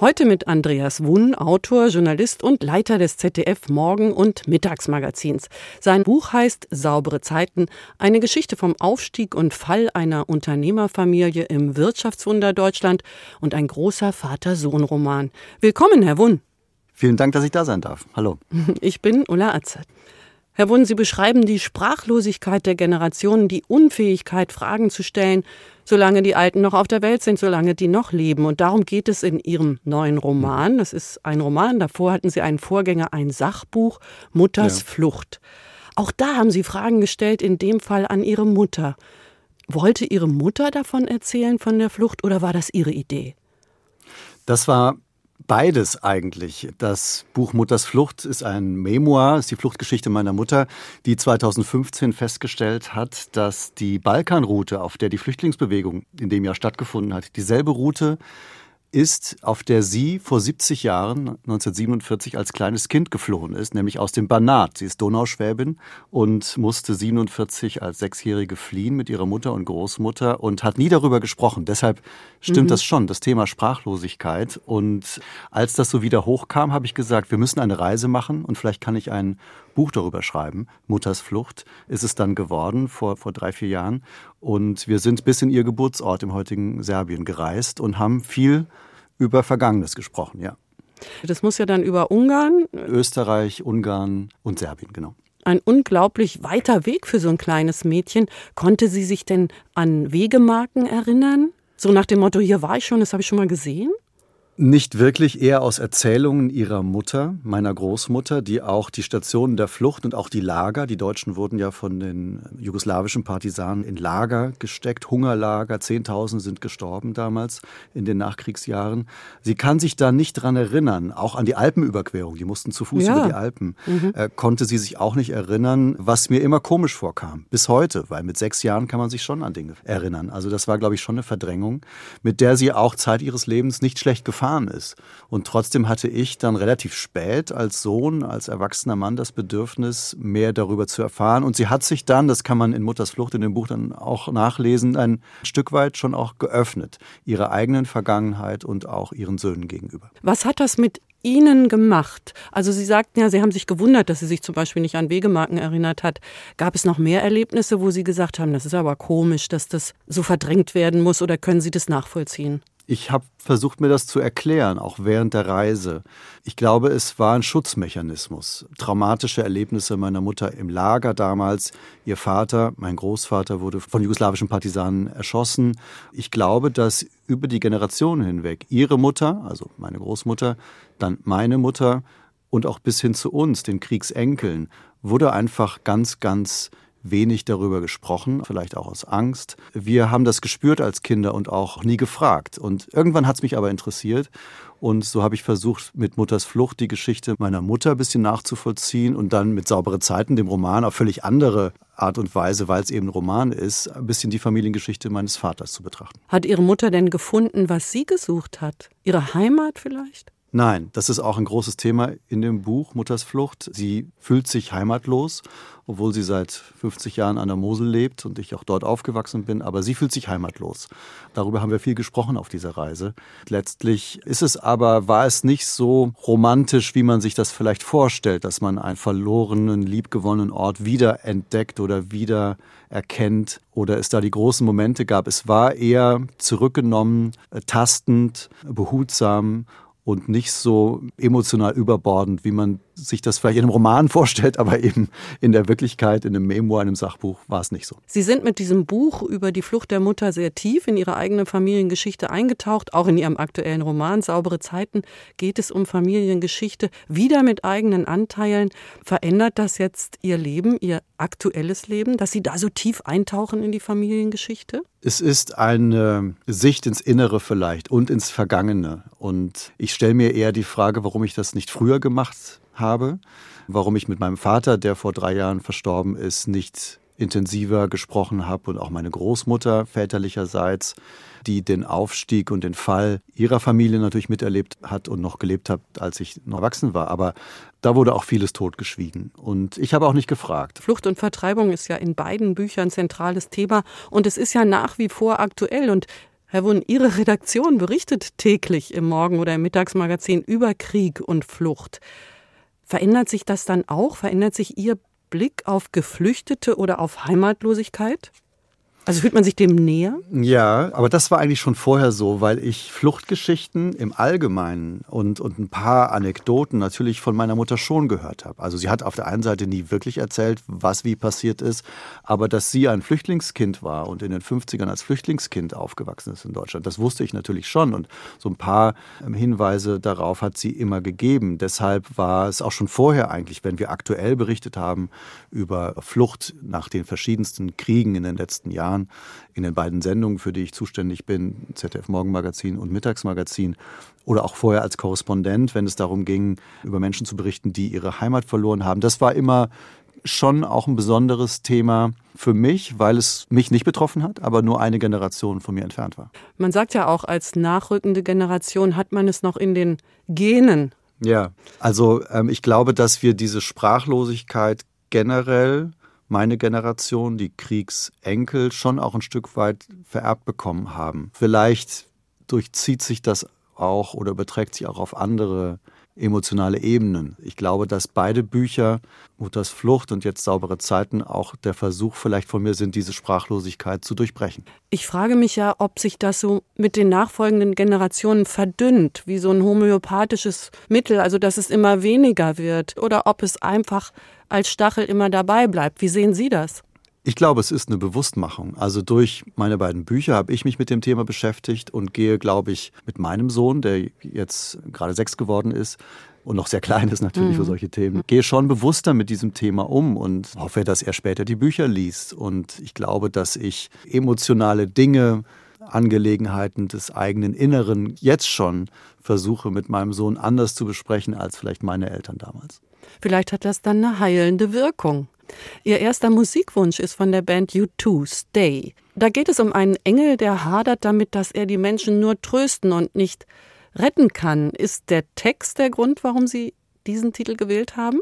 Heute mit Andreas Wunn, Autor, Journalist und Leiter des ZDF Morgen- und Mittagsmagazins. Sein Buch heißt Saubere Zeiten, eine Geschichte vom Aufstieg und Fall einer Unternehmerfamilie im Wirtschaftswunder Deutschland und ein großer Vater-Sohn-Roman. Willkommen, Herr Wunn. Vielen Dank, dass ich da sein darf. Hallo. Ich bin Ulla Atzert. Herr Wunn, Sie beschreiben die Sprachlosigkeit der Generationen, die Unfähigkeit, Fragen zu stellen, solange die Alten noch auf der Welt sind, solange die noch leben. Und darum geht es in Ihrem neuen Roman. Das ist ein Roman. Davor hatten Sie einen Vorgänger, ein Sachbuch, Mutters ja. Flucht. Auch da haben Sie Fragen gestellt, in dem Fall an Ihre Mutter. Wollte Ihre Mutter davon erzählen, von der Flucht, oder war das Ihre Idee? Das war Beides eigentlich. Das Buch Mutters Flucht ist ein Memoir, ist die Fluchtgeschichte meiner Mutter, die 2015 festgestellt hat, dass die Balkanroute, auf der die Flüchtlingsbewegung in dem Jahr stattgefunden hat, dieselbe Route ist, auf der sie vor 70 Jahren, 1947, als kleines Kind geflohen ist, nämlich aus dem Banat. Sie ist Donauschwäbin und musste 47 als Sechsjährige fliehen mit ihrer Mutter und Großmutter und hat nie darüber gesprochen. Deshalb stimmt mhm. das schon, das Thema Sprachlosigkeit. Und als das so wieder hochkam, habe ich gesagt, wir müssen eine Reise machen und vielleicht kann ich ein Buch darüber schreiben. Mutters Flucht ist es dann geworden vor, vor drei, vier Jahren. Und wir sind bis in ihr Geburtsort im heutigen Serbien gereist und haben viel über Vergangenes gesprochen, ja. Das muss ja dann über Ungarn. Österreich, Ungarn und Serbien, genau. Ein unglaublich weiter Weg für so ein kleines Mädchen. Konnte sie sich denn an Wegemarken erinnern? So nach dem Motto, hier war ich schon, das habe ich schon mal gesehen? Nicht wirklich, eher aus Erzählungen ihrer Mutter, meiner Großmutter, die auch die Stationen der Flucht und auch die Lager, die Deutschen wurden ja von den jugoslawischen Partisanen in Lager gesteckt, Hungerlager, Zehntausend sind gestorben damals in den Nachkriegsjahren. Sie kann sich da nicht dran erinnern, auch an die Alpenüberquerung, die mussten zu Fuß ja. über die Alpen, mhm. äh, konnte sie sich auch nicht erinnern, was mir immer komisch vorkam, bis heute, weil mit sechs Jahren kann man sich schon an Dinge erinnern. Also das war, glaube ich, schon eine Verdrängung, mit der sie auch Zeit ihres Lebens nicht schlecht gefahren gefahren ist. Und trotzdem hatte ich dann relativ spät als Sohn, als erwachsener Mann das Bedürfnis, mehr darüber zu erfahren. Und sie hat sich dann, das kann man in Mutters Flucht in dem Buch dann auch nachlesen, ein Stück weit schon auch geöffnet, ihrer eigenen Vergangenheit und auch ihren Söhnen gegenüber. Was hat das mit Ihnen gemacht? Also Sie sagten ja, Sie haben sich gewundert, dass sie sich zum Beispiel nicht an Wegemarken erinnert hat. Gab es noch mehr Erlebnisse, wo Sie gesagt haben, das ist aber komisch, dass das so verdrängt werden muss oder können Sie das nachvollziehen? Ich habe versucht, mir das zu erklären, auch während der Reise. Ich glaube, es war ein Schutzmechanismus. Traumatische Erlebnisse meiner Mutter im Lager damals. Ihr Vater, mein Großvater, wurde von jugoslawischen Partisanen erschossen. Ich glaube, dass über die Generationen hinweg ihre Mutter, also meine Großmutter, dann meine Mutter und auch bis hin zu uns, den Kriegsenkeln, wurde einfach ganz, ganz wenig darüber gesprochen, vielleicht auch aus Angst. Wir haben das gespürt als Kinder und auch nie gefragt. Und irgendwann hat es mich aber interessiert. Und so habe ich versucht, mit Mutters Flucht die Geschichte meiner Mutter ein bisschen nachzuvollziehen und dann mit Saubere Zeiten, dem Roman, auf völlig andere Art und Weise, weil es eben ein Roman ist, ein bisschen die Familiengeschichte meines Vaters zu betrachten. Hat Ihre Mutter denn gefunden, was sie gesucht hat? Ihre Heimat vielleicht? Nein, das ist auch ein großes Thema in dem Buch Mutters Flucht. Sie fühlt sich heimatlos, obwohl sie seit 50 Jahren an der Mosel lebt und ich auch dort aufgewachsen bin, aber sie fühlt sich heimatlos. Darüber haben wir viel gesprochen auf dieser Reise. Letztlich ist es aber, war es nicht so romantisch, wie man sich das vielleicht vorstellt, dass man einen verlorenen, liebgewonnenen Ort wieder entdeckt oder wieder erkennt oder es da die großen Momente gab. Es war eher zurückgenommen, tastend, behutsam und nicht so emotional überbordend, wie man sich das vielleicht in einem Roman vorstellt, aber eben in der Wirklichkeit, in einem Memoir, in einem Sachbuch war es nicht so. Sie sind mit diesem Buch über die Flucht der Mutter sehr tief in Ihre eigene Familiengeschichte eingetaucht. Auch in Ihrem aktuellen Roman Saubere Zeiten geht es um Familiengeschichte, wieder mit eigenen Anteilen. Verändert das jetzt Ihr Leben, Ihr aktuelles Leben, dass Sie da so tief eintauchen in die Familiengeschichte? Es ist eine Sicht ins Innere vielleicht und ins Vergangene. Und ich stelle mir eher die Frage, warum ich das nicht früher gemacht habe, warum ich mit meinem Vater, der vor drei Jahren verstorben ist, nicht intensiver gesprochen habe und auch meine Großmutter väterlicherseits, die den Aufstieg und den Fall ihrer Familie natürlich miterlebt hat und noch gelebt hat, als ich noch erwachsen war. Aber da wurde auch vieles totgeschwiegen. Und ich habe auch nicht gefragt. Flucht und Vertreibung ist ja in beiden Büchern zentrales Thema und es ist ja nach wie vor aktuell. Und Herr Wunn, Ihre Redaktion berichtet täglich im Morgen- oder im Mittagsmagazin über Krieg und Flucht. Verändert sich das dann auch? Verändert sich Ihr Blick auf Geflüchtete oder auf Heimatlosigkeit? Also fühlt man sich dem näher? Ja, aber das war eigentlich schon vorher so, weil ich Fluchtgeschichten im Allgemeinen und, und ein paar Anekdoten natürlich von meiner Mutter schon gehört habe. Also sie hat auf der einen Seite nie wirklich erzählt, was wie passiert ist, aber dass sie ein Flüchtlingskind war und in den 50ern als Flüchtlingskind aufgewachsen ist in Deutschland, das wusste ich natürlich schon. Und so ein paar ähm, Hinweise darauf hat sie immer gegeben. Deshalb war es auch schon vorher eigentlich, wenn wir aktuell berichtet haben über Flucht nach den verschiedensten Kriegen in den letzten Jahren, Jahren in den beiden Sendungen, für die ich zuständig bin, ZDF Morgenmagazin und Mittagsmagazin, oder auch vorher als Korrespondent, wenn es darum ging, über Menschen zu berichten, die ihre Heimat verloren haben. Das war immer schon auch ein besonderes Thema für mich, weil es mich nicht betroffen hat, aber nur eine Generation von mir entfernt war. Man sagt ja auch, als nachrückende Generation hat man es noch in den Genen. Ja, also ähm, ich glaube, dass wir diese Sprachlosigkeit generell meine Generation, die Kriegsenkel, schon auch ein Stück weit vererbt bekommen haben. Vielleicht durchzieht sich das auch oder überträgt sich auch auf andere emotionale Ebenen. Ich glaube, dass beide Bücher, Mutters Flucht und jetzt saubere Zeiten, auch der Versuch vielleicht von mir sind, diese Sprachlosigkeit zu durchbrechen. Ich frage mich ja, ob sich das so mit den nachfolgenden Generationen verdünnt, wie so ein homöopathisches Mittel, also dass es immer weniger wird, oder ob es einfach als Stachel immer dabei bleibt. Wie sehen Sie das? Ich glaube, es ist eine Bewusstmachung. Also durch meine beiden Bücher habe ich mich mit dem Thema beschäftigt und gehe, glaube ich, mit meinem Sohn, der jetzt gerade sechs geworden ist, und noch sehr klein ist natürlich mhm. für solche Themen, gehe schon bewusster mit diesem Thema um und hoffe, dass er später die Bücher liest. Und ich glaube, dass ich emotionale Dinge, Angelegenheiten des eigenen Inneren jetzt schon versuche mit meinem Sohn anders zu besprechen als vielleicht meine Eltern damals. Vielleicht hat das dann eine heilende Wirkung. Ihr erster Musikwunsch ist von der Band U2, Stay. Da geht es um einen Engel, der hadert damit, dass er die Menschen nur trösten und nicht retten kann. Ist der Text der Grund, warum Sie diesen Titel gewählt haben?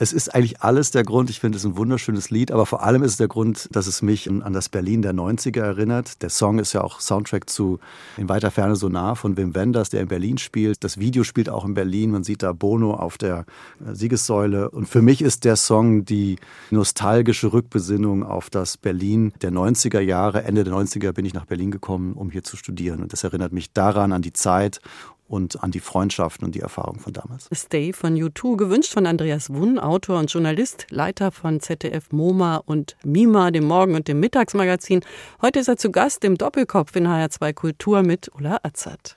Es ist eigentlich alles der Grund. Ich finde es ein wunderschönes Lied, aber vor allem ist es der Grund, dass es mich an das Berlin der 90er erinnert. Der Song ist ja auch Soundtrack zu In weiter Ferne so nah von Wim Wenders, der in Berlin spielt. Das Video spielt auch in Berlin. Man sieht da Bono auf der äh, Siegessäule. Und für mich ist der Song die nostalgische Rückbesinnung auf das Berlin der 90er Jahre. Ende der 90er bin ich nach Berlin gekommen, um hier zu studieren. Und das erinnert mich daran, an die Zeit und an die Freundschaften und die Erfahrung von damals. Stay von U2, gewünscht von Andreas Wunn, Autor und Journalist, Leiter von ZDF MoMA und MIMA, dem Morgen- und dem Mittagsmagazin. Heute ist er zu Gast im Doppelkopf in HR2 Kultur mit Ulla Azad.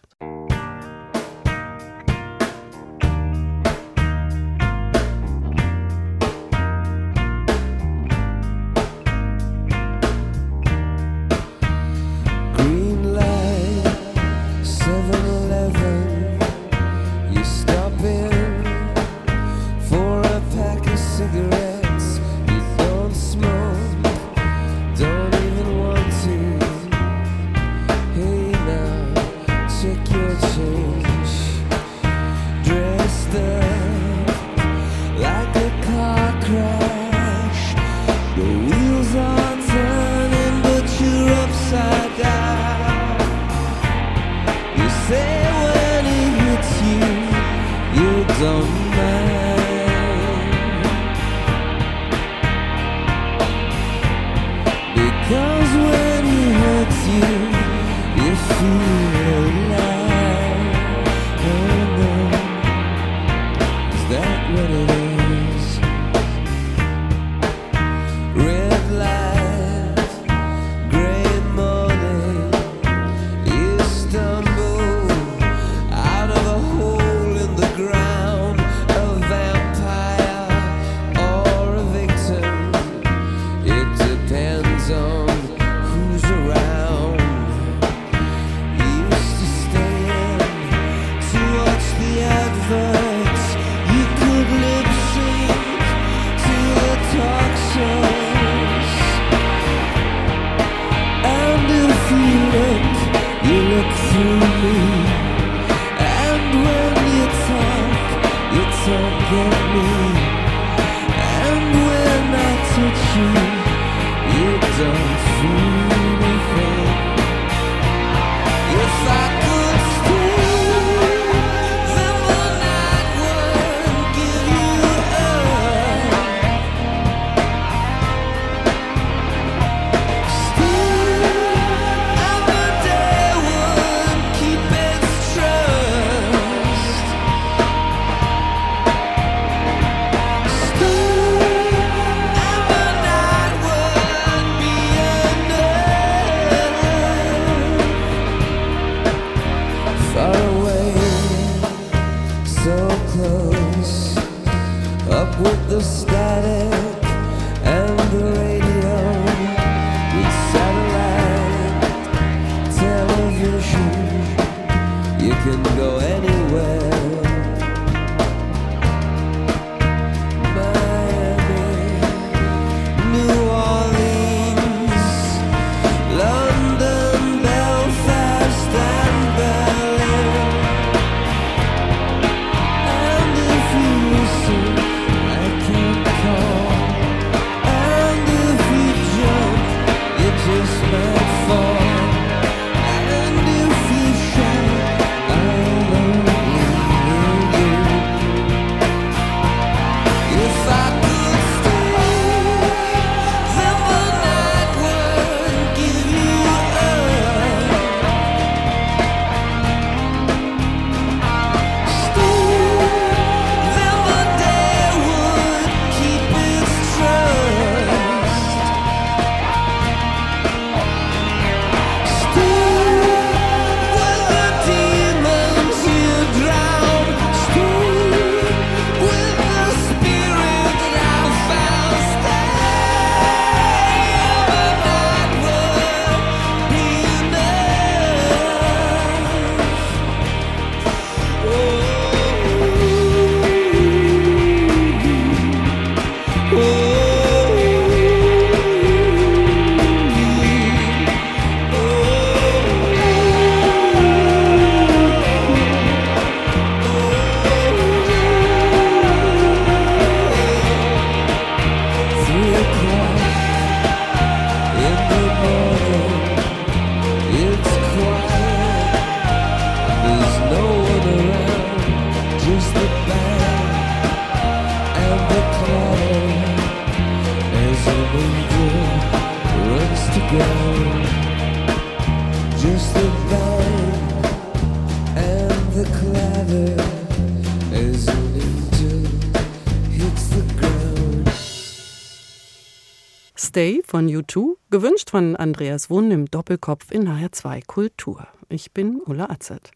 Andreas Wunn im Doppelkopf in HR2 Kultur. Ich bin Ulla Atzert.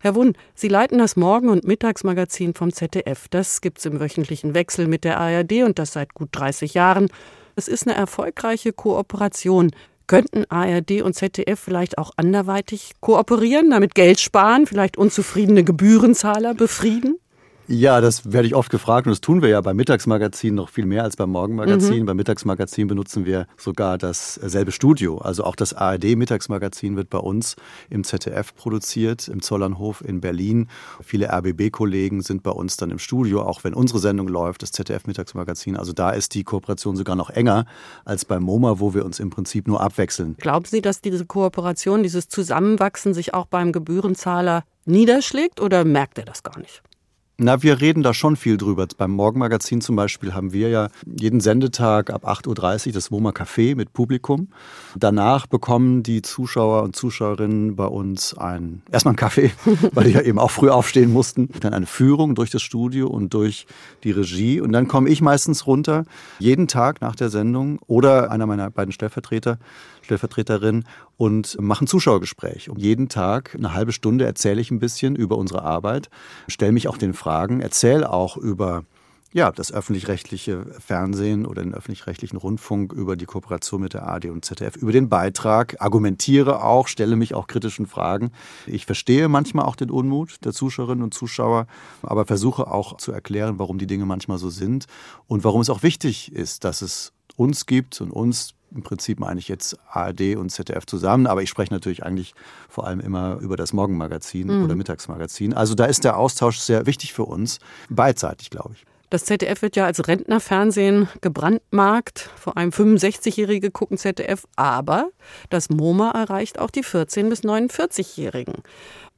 Herr Wunn, Sie leiten das Morgen- und Mittagsmagazin vom ZDF. Das gibt's im wöchentlichen Wechsel mit der ARD und das seit gut 30 Jahren. Es ist eine erfolgreiche Kooperation. Könnten ARD und ZDF vielleicht auch anderweitig kooperieren, damit Geld sparen, vielleicht unzufriedene Gebührenzahler befrieden? Ja, das werde ich oft gefragt und das tun wir ja beim Mittagsmagazin noch viel mehr als beim Morgenmagazin. Mhm. Beim Mittagsmagazin benutzen wir sogar dasselbe Studio. Also auch das ARD-Mittagsmagazin wird bei uns im ZDF produziert, im Zollernhof in Berlin. Viele RBB-Kollegen sind bei uns dann im Studio, auch wenn unsere Sendung läuft, das ZDF-Mittagsmagazin. Also da ist die Kooperation sogar noch enger als beim MoMA, wo wir uns im Prinzip nur abwechseln. Glauben Sie, dass diese Kooperation, dieses Zusammenwachsen sich auch beim Gebührenzahler niederschlägt oder merkt er das gar nicht? Na, wir reden da schon viel drüber. Beim Morgenmagazin zum Beispiel haben wir ja jeden Sendetag ab 8.30 Uhr das WOMA Café mit Publikum. Danach bekommen die Zuschauer und Zuschauerinnen bei uns ein, erstmal einen Kaffee, weil die ja eben auch früh aufstehen mussten. Dann eine Führung durch das Studio und durch die Regie. Und dann komme ich meistens runter, jeden Tag nach der Sendung oder einer meiner beiden Stellvertreter Stellvertreterin und mache ein Zuschauergespräch. Um jeden Tag eine halbe Stunde erzähle ich ein bisschen über unsere Arbeit, stelle mich auch den Fragen, erzähle auch über ja, das öffentlich-rechtliche Fernsehen oder den öffentlich-rechtlichen Rundfunk über die Kooperation mit der AD und ZDF, über den Beitrag, argumentiere auch, stelle mich auch kritischen Fragen. Ich verstehe manchmal auch den Unmut der Zuschauerinnen und Zuschauer, aber versuche auch zu erklären, warum die Dinge manchmal so sind und warum es auch wichtig ist, dass es uns gibt und uns im Prinzip meine ich jetzt ARD und ZDF zusammen, aber ich spreche natürlich eigentlich vor allem immer über das Morgenmagazin mhm. oder Mittagsmagazin. Also da ist der Austausch sehr wichtig für uns, beidseitig, glaube ich. Das ZDF wird ja als Rentnerfernsehen gebrandmarkt. Vor allem 65-Jährige gucken ZDF, aber das MoMA erreicht auch die 14- bis 49-Jährigen.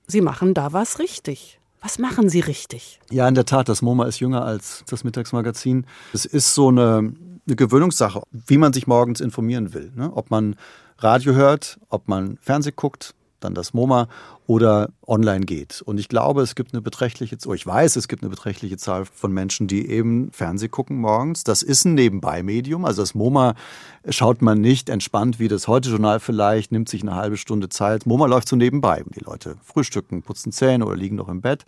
Sie machen da was richtig. Was machen Sie richtig? Ja, in der Tat, das MoMA ist jünger als das Mittagsmagazin. Es ist so eine, eine Gewöhnungssache, wie man sich morgens informieren will. Ne? Ob man Radio hört, ob man Fernsehen guckt, dann das MoMA oder online geht. Und ich glaube, es gibt eine beträchtliche, oh, ich weiß, es gibt eine beträchtliche Zahl von Menschen, die eben Fernsehen gucken morgens. Das ist ein Nebenbei-Medium. Also das MoMA schaut man nicht entspannt wie das Heute-Journal vielleicht, nimmt sich eine halbe Stunde Zeit. MoMA läuft so nebenbei. Die Leute frühstücken, putzen Zähne oder liegen noch im Bett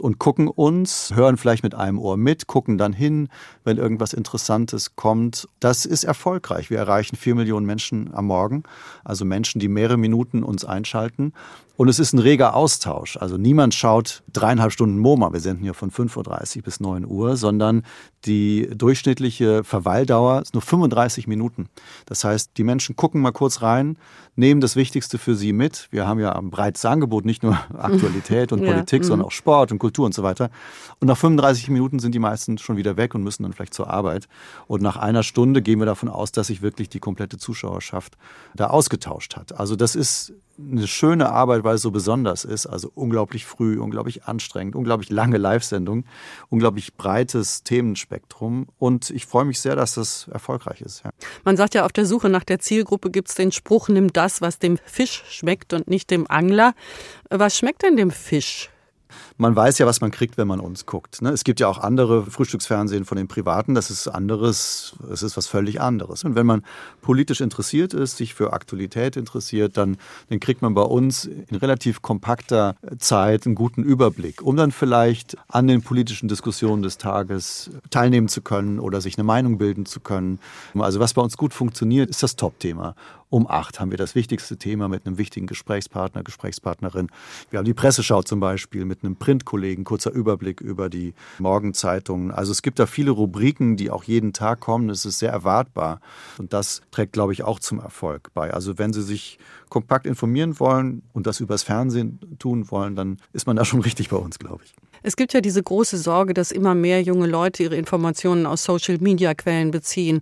und gucken uns, hören vielleicht mit einem Ohr mit, gucken dann hin, wenn irgendwas Interessantes kommt. Das ist erfolgreich. Wir erreichen vier Millionen Menschen am Morgen. Also Menschen, die mehrere Minuten uns einschalten. Und es ist ein reger Austausch. Also niemand schaut dreieinhalb Stunden MoMA. Wir senden hier von 5.30 Uhr bis 9 Uhr, sondern die durchschnittliche Verweildauer ist nur 35 Minuten. Das heißt, die Menschen gucken mal kurz rein, nehmen das Wichtigste für sie mit. Wir haben ja ein breites Angebot, nicht nur Aktualität und ja. Politik, sondern mhm. auch Sport und Kultur und so weiter. Und nach 35 Minuten sind die meisten schon wieder weg und müssen dann vielleicht zur Arbeit. Und nach einer Stunde gehen wir davon aus, dass sich wirklich die komplette Zuschauerschaft da ausgetauscht hat. Also das ist eine schöne Arbeit, weil es so besonders ist. Also unglaublich früh, unglaublich anstrengend, unglaublich lange Live-Sendung, unglaublich breites Themenspektrum. Und ich freue mich sehr, dass das erfolgreich ist. Ja. Man sagt ja, auf der Suche nach der Zielgruppe gibt es den Spruch, nimm das, was dem Fisch schmeckt und nicht dem Angler. Was schmeckt denn dem Fisch? Man weiß ja, was man kriegt, wenn man uns guckt. Ne? Es gibt ja auch andere Frühstücksfernsehen von den Privaten, das ist anderes, es ist was völlig anderes. Und wenn man politisch interessiert ist, sich für Aktualität interessiert, dann, dann kriegt man bei uns in relativ kompakter Zeit einen guten Überblick, um dann vielleicht an den politischen Diskussionen des Tages teilnehmen zu können oder sich eine Meinung bilden zu können. Also was bei uns gut funktioniert, ist das Top-Thema. Um acht haben wir das wichtigste Thema mit einem wichtigen Gesprächspartner, Gesprächspartnerin. Wir haben die Presseschau zum Beispiel mit einem Printkollegen, kurzer Überblick über die Morgenzeitungen. Also es gibt da viele Rubriken, die auch jeden Tag kommen. Es ist sehr erwartbar. Und das trägt, glaube ich, auch zum Erfolg bei. Also wenn Sie sich kompakt informieren wollen und das übers Fernsehen tun wollen, dann ist man da schon richtig bei uns, glaube ich. Es gibt ja diese große Sorge, dass immer mehr junge Leute ihre Informationen aus Social-Media-Quellen beziehen.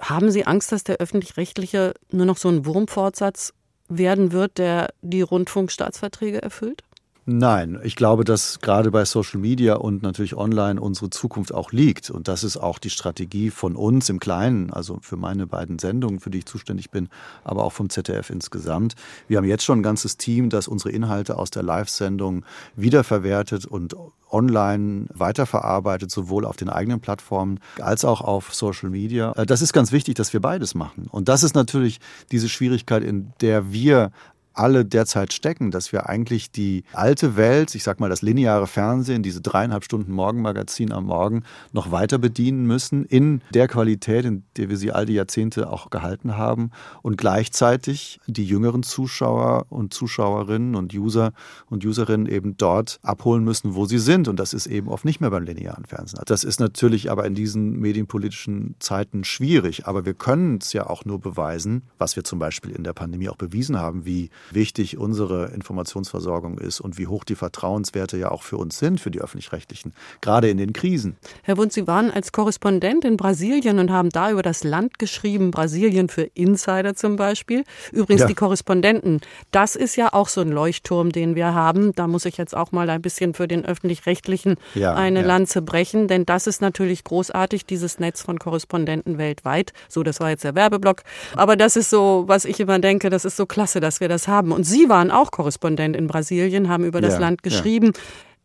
Haben Sie Angst, dass der öffentlich-rechtliche nur noch so ein Wurmfortsatz werden wird, der die Rundfunkstaatsverträge erfüllt? Nein, ich glaube, dass gerade bei Social Media und natürlich online unsere Zukunft auch liegt. Und das ist auch die Strategie von uns im Kleinen, also für meine beiden Sendungen, für die ich zuständig bin, aber auch vom ZDF insgesamt. Wir haben jetzt schon ein ganzes Team, das unsere Inhalte aus der Live-Sendung wiederverwertet und online weiterverarbeitet, sowohl auf den eigenen Plattformen als auch auf Social Media. Äh, das ist ganz wichtig, dass wir beides machen. Und das ist natürlich diese Schwierigkeit, in der wir alle derzeit stecken, dass wir eigentlich die alte Welt, ich sag mal das lineare Fernsehen, diese dreieinhalb Stunden Morgenmagazin am Morgen noch weiter bedienen müssen in der Qualität, in der wir sie all die Jahrzehnte auch gehalten haben. Und gleichzeitig die jüngeren Zuschauer und Zuschauerinnen und User und Userinnen eben dort abholen müssen, wo sie sind. Und das ist eben oft nicht mehr beim linearen Fernsehen. Das ist natürlich aber in diesen medienpolitischen Zeiten schwierig, aber wir können es ja auch nur beweisen, was wir zum Beispiel in der Pandemie auch bewiesen haben, wie wichtig unsere Informationsversorgung ist und wie hoch die Vertrauenswerte ja auch für uns sind, für die öffentlich-rechtlichen, gerade in den Krisen. Herr Wundt, Sie waren als Korrespondent in Brasilien und haben da über das Land geschrieben, Brasilien für Insider zum Beispiel. Übrigens ja. die Korrespondenten, das ist ja auch so ein Leuchtturm, den wir haben. Da muss ich jetzt auch mal ein bisschen für den öffentlich-rechtlichen ja, eine ja. Lanze brechen, denn das ist natürlich großartig, dieses Netz von Korrespondenten weltweit. So, das war jetzt der Werbeblock. Aber das ist so, was ich immer denke, das ist so klasse, dass wir das haben haben. Und Sie waren auch Korrespondent in Brasilien, haben über das ja, Land geschrieben. Ja.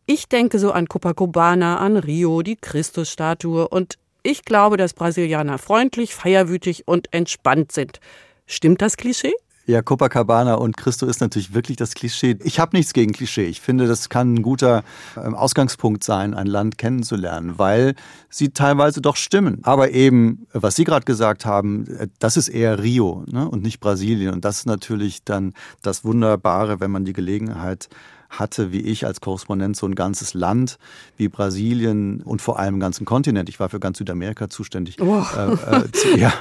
Ich denke so an Copacabana, an Rio, die Christusstatue. Und ich glaube, dass Brasilianer freundlich, feierwütig und entspannt sind. Stimmt das Klischee? Ja, Copacabana und Christo ist natürlich wirklich das Klischee. Ich habe nichts gegen Klischee. Ich finde, das kann ein guter ähm, Ausgangspunkt sein, ein Land kennenzulernen, weil sie teilweise doch stimmen. Aber eben, was Sie gerade gesagt haben, äh, das ist eher Rio ne, und nicht Brasilien. Und das ist natürlich dann das Wunderbare, wenn man die Gelegenheit hatte wie ich als Korrespondent so ein ganzes Land wie Brasilien und vor allem einen ganzen Kontinent. Ich war für ganz Südamerika zuständig, oh. äh, äh, zu, ja,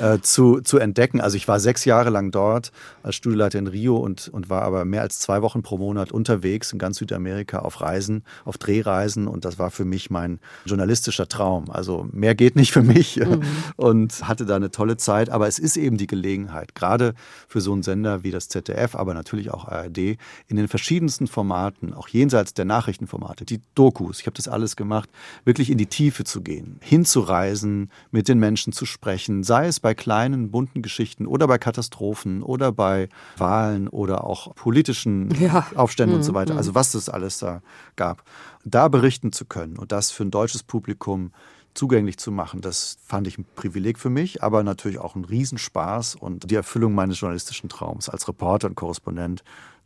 äh, zu, zu entdecken. Also ich war sechs Jahre lang dort als Studieleiter in Rio und, und war aber mehr als zwei Wochen pro Monat unterwegs in ganz Südamerika auf Reisen, auf Drehreisen und das war für mich mein journalistischer Traum. Also mehr geht nicht für mich mhm. und hatte da eine tolle Zeit. Aber es ist eben die Gelegenheit, gerade für so einen Sender wie das ZDF, aber natürlich auch ARD, in den verschiedensten Formaten, auch jenseits der Nachrichtenformate, die Dokus, ich habe das alles gemacht, wirklich in die Tiefe zu gehen, hinzureisen, mit den Menschen zu sprechen, sei es bei kleinen, bunten Geschichten oder bei Katastrophen oder bei Wahlen oder auch politischen ja. Aufständen mhm. und so weiter. Mhm. Also was es alles da gab. Da berichten zu können und das für ein deutsches Publikum zugänglich zu machen. Das fand ich ein Privileg für mich, aber natürlich auch ein Riesenspaß und die Erfüllung meines journalistischen Traums als Reporter und Korrespondent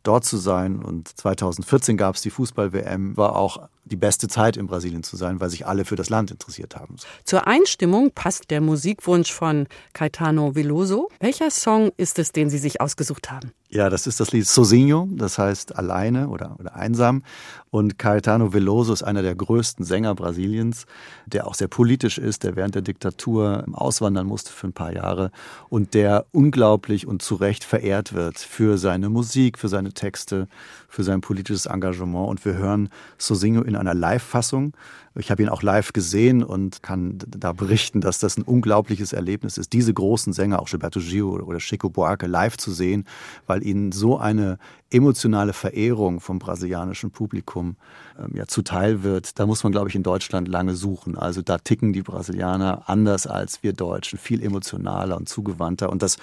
dort zu sein. Und 2014 gab es die Fußball-WM, war auch die beste Zeit in Brasilien zu sein, weil sich alle für das Land interessiert haben. Zur Einstimmung passt der Musikwunsch von Caetano Veloso. Welcher Song ist es, den Sie sich ausgesucht haben? Ja, das ist das Lied Sozinho, das heißt alleine oder, oder einsam. Und Caetano Veloso ist einer der größten Sänger Brasiliens, der auch sehr politisch ist, der während der Diktatur auswandern musste für ein paar Jahre und der unglaublich und zu Recht verehrt wird für seine Musik, für seine Texte, für sein politisches Engagement. Und wir hören Sozinho in einer Live-Fassung. Ich habe ihn auch live gesehen und kann da berichten, dass das ein unglaubliches Erlebnis ist, diese großen Sänger, auch Gilberto Gil oder Chico Buarque, live zu sehen, weil ihnen so eine emotionale Verehrung vom brasilianischen Publikum ähm, ja zuteil wird, da muss man, glaube ich, in Deutschland lange suchen. Also da ticken die Brasilianer anders als wir Deutschen, viel emotionaler und zugewandter. Und das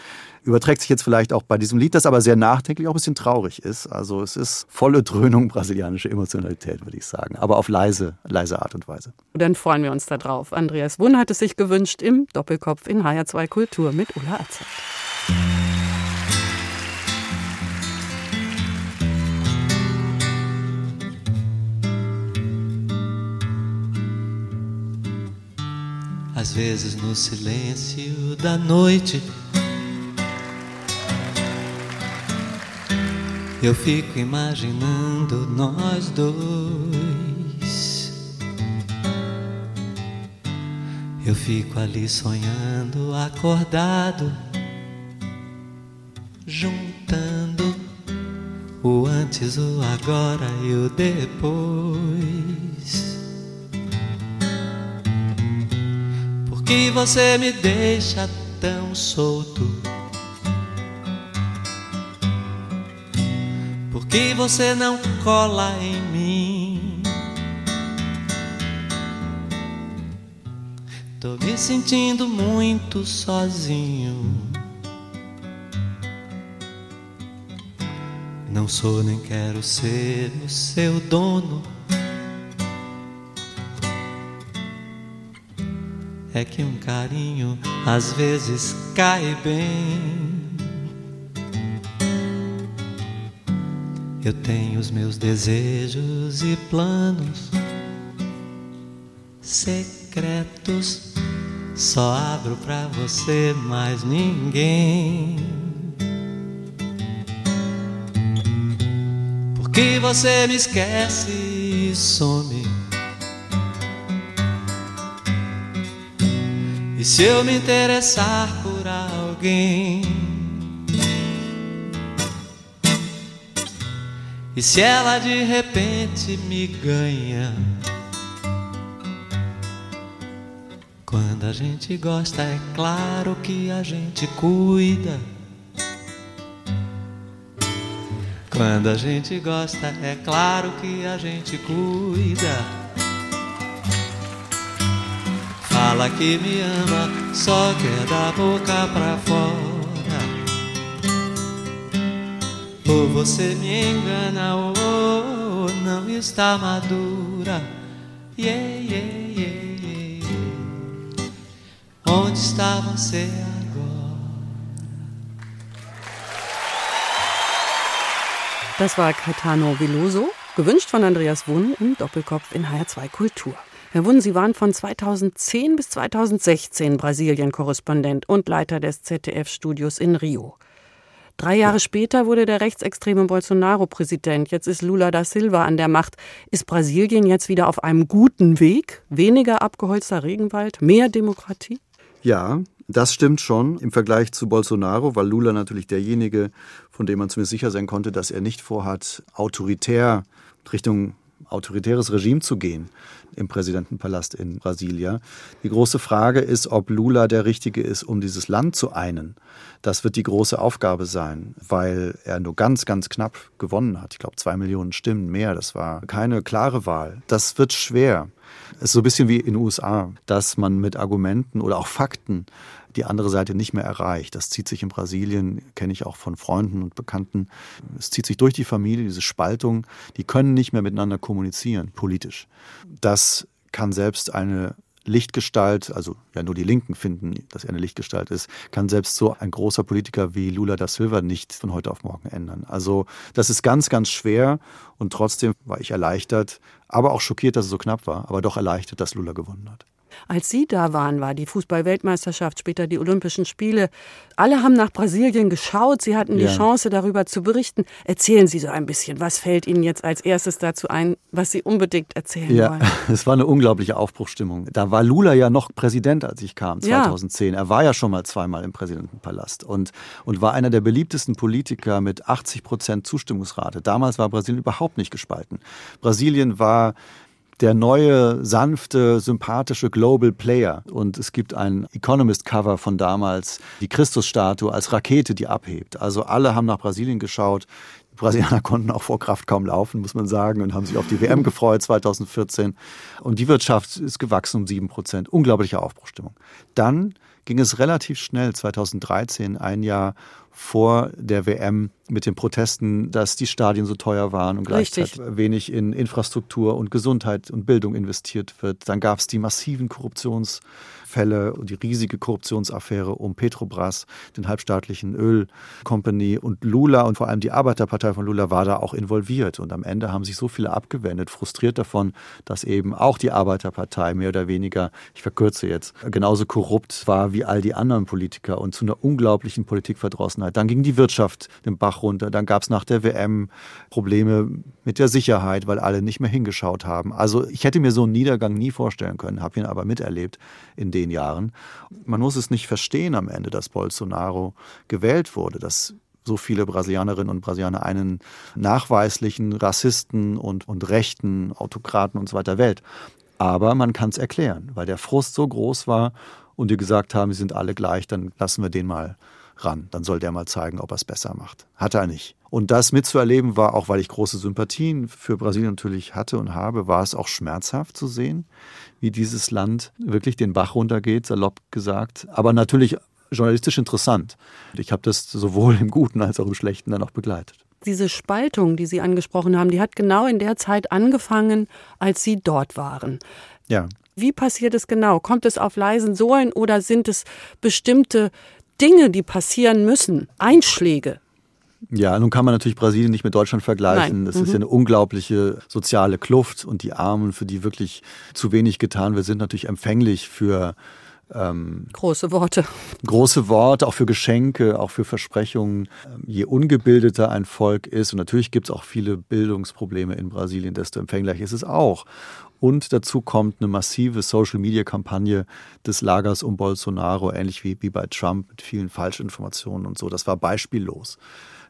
überträgt sich jetzt vielleicht auch bei diesem Lied, das aber sehr nachdenklich, auch ein bisschen traurig ist. Also es ist volle Dröhnung brasilianische Emotionalität, würde ich sagen, aber auf leise, leise Art und Weise. Dann freuen wir uns darauf. Andreas Wunn hat es sich gewünscht im Doppelkopf in HR2 Kultur mit Ulla Azad. Às vezes no silêncio da noite eu fico imaginando nós dois. Eu fico ali sonhando, acordado, juntando o antes, o agora e o depois. que você me deixa tão solto? Por que você não cola em mim? Tô me sentindo muito sozinho. Não sou nem quero ser o seu dono. é que um carinho às vezes cai bem. Eu tenho os meus desejos e planos secretos. Só abro pra você, mais ninguém. Porque você me esquece e some. E se eu me interessar por alguém? E se ela de repente me ganha? Quando a gente gosta, é claro que a gente cuida. Quando a gente gosta, é claro que a gente cuida. Fala que me ama, só quer da boca pra fora. Ou você me engana, ou não está madura. Yeah, yeah, yeah. Onde está você agora? Das war Caetano Veloso, gewünscht von Andreas Wunn im Doppelkopf in HR2 Kultur. Herr Wunn, Sie waren von 2010 bis 2016 Brasilien-Korrespondent und Leiter des ZDF-Studios in Rio. Drei Jahre ja. später wurde der rechtsextreme Bolsonaro Präsident. Jetzt ist Lula da Silva an der Macht. Ist Brasilien jetzt wieder auf einem guten Weg? Weniger abgeholzter Regenwald, mehr Demokratie? Ja, das stimmt schon im Vergleich zu Bolsonaro, weil Lula natürlich derjenige, von dem man zumindest sicher sein konnte, dass er nicht vorhat, autoritär Richtung autoritäres Regime zu gehen im Präsidentenpalast in Brasilia. Die große Frage ist, ob Lula der Richtige ist, um dieses Land zu einen. Das wird die große Aufgabe sein, weil er nur ganz, ganz knapp gewonnen hat. Ich glaube, zwei Millionen Stimmen mehr. Das war keine klare Wahl. Das wird schwer. Es ist so ein bisschen wie in den USA, dass man mit Argumenten oder auch Fakten die andere Seite nicht mehr erreicht. Das zieht sich in Brasilien, kenne ich auch von Freunden und Bekannten. Es zieht sich durch die Familie, diese Spaltung. Die können nicht mehr miteinander kommunizieren, politisch. Das kann selbst eine Lichtgestalt, also ja nur die Linken finden, dass er eine Lichtgestalt ist, kann selbst so ein großer Politiker wie Lula da Silva nicht von heute auf morgen ändern. Also das ist ganz, ganz schwer und trotzdem war ich erleichtert, aber auch schockiert, dass es so knapp war, aber doch erleichtert, dass Lula gewonnen hat. Als Sie da waren, war die Fußball-Weltmeisterschaft, später die Olympischen Spiele. Alle haben nach Brasilien geschaut. Sie hatten die ja. Chance, darüber zu berichten. Erzählen Sie so ein bisschen. Was fällt Ihnen jetzt als erstes dazu ein, was Sie unbedingt erzählen ja, wollen? Es war eine unglaubliche Aufbruchstimmung. Da war Lula ja noch Präsident, als ich kam, 2010. Ja. Er war ja schon mal zweimal im Präsidentenpalast und, und war einer der beliebtesten Politiker mit 80 Prozent Zustimmungsrate. Damals war Brasilien überhaupt nicht gespalten. Brasilien war der neue, sanfte, sympathische Global Player. Und es gibt ein Economist-Cover von damals, die Christusstatue als Rakete, die abhebt. Also alle haben nach Brasilien geschaut. Die Brasilianer konnten auch vor Kraft kaum laufen, muss man sagen, und haben sich auf die WM gefreut 2014. Und die Wirtschaft ist gewachsen um sieben Prozent. Unglaubliche Aufbruchstimmung. Dann ging es relativ schnell, 2013, ein Jahr vor der WM mit den Protesten, dass die Stadien so teuer waren und gleichzeitig Richtig. wenig in Infrastruktur und Gesundheit und Bildung investiert wird. Dann gab es die massiven Korruptions- Fälle und die riesige Korruptionsaffäre um Petrobras, den halbstaatlichen Ölcompany und Lula und vor allem die Arbeiterpartei von Lula war da auch involviert. Und am Ende haben sich so viele abgewendet, frustriert davon, dass eben auch die Arbeiterpartei mehr oder weniger, ich verkürze jetzt, genauso korrupt war wie all die anderen Politiker und zu einer unglaublichen Politikverdrossenheit. Dann ging die Wirtschaft den Bach runter. Dann gab es nach der WM Probleme mit der Sicherheit, weil alle nicht mehr hingeschaut haben. Also ich hätte mir so einen Niedergang nie vorstellen können, habe ihn aber miterlebt in den Jahren. Man muss es nicht verstehen am Ende, dass Bolsonaro gewählt wurde, dass so viele Brasilianerinnen und Brasilianer einen nachweislichen Rassisten und, und rechten Autokraten und so weiter wählt. Aber man kann es erklären, weil der Frust so groß war und die gesagt haben, sie sind alle gleich, dann lassen wir den mal ran. Dann soll der mal zeigen, ob er es besser macht. Hat er nicht. Und das mitzuerleben war, auch weil ich große Sympathien für Brasilien natürlich hatte und habe, war es auch schmerzhaft zu sehen, wie dieses Land wirklich den Bach runtergeht, salopp gesagt. Aber natürlich journalistisch interessant. Ich habe das sowohl im Guten als auch im Schlechten dann auch begleitet. Diese Spaltung, die Sie angesprochen haben, die hat genau in der Zeit angefangen, als Sie dort waren. Ja. Wie passiert es genau? Kommt es auf leisen Sohlen oder sind es bestimmte Dinge, die passieren müssen, Einschläge. Ja, nun kann man natürlich Brasilien nicht mit Deutschland vergleichen. Nein. Das mhm. ist ja eine unglaubliche soziale Kluft und die Armen, für die wirklich zu wenig getan wird, sind natürlich empfänglich für ähm, große Worte. Große Worte, auch für Geschenke, auch für Versprechungen. Ähm, je ungebildeter ein Volk ist, und natürlich gibt es auch viele Bildungsprobleme in Brasilien, desto empfänglicher ist es auch. Und dazu kommt eine massive Social-Media-Kampagne des Lagers um Bolsonaro, ähnlich wie, wie bei Trump mit vielen Falschinformationen und so. Das war beispiellos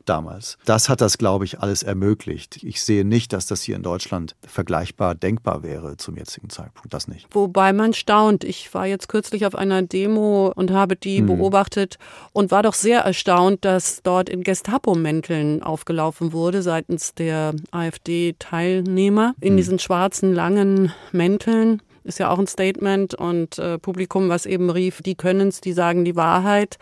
damals. Das hat das, glaube ich, alles ermöglicht. Ich sehe nicht, dass das hier in Deutschland vergleichbar denkbar wäre zum jetzigen Zeitpunkt. Das nicht. Wobei man staunt. Ich war jetzt kürzlich auf einer Demo und habe die hm. beobachtet und war doch sehr erstaunt, dass dort in Gestapo-Mänteln aufgelaufen wurde seitens der AfD-Teilnehmer in hm. diesen schwarzen langen Mänteln ist ja auch ein Statement und äh, Publikum, was eben rief, die können es, die sagen die Wahrheit.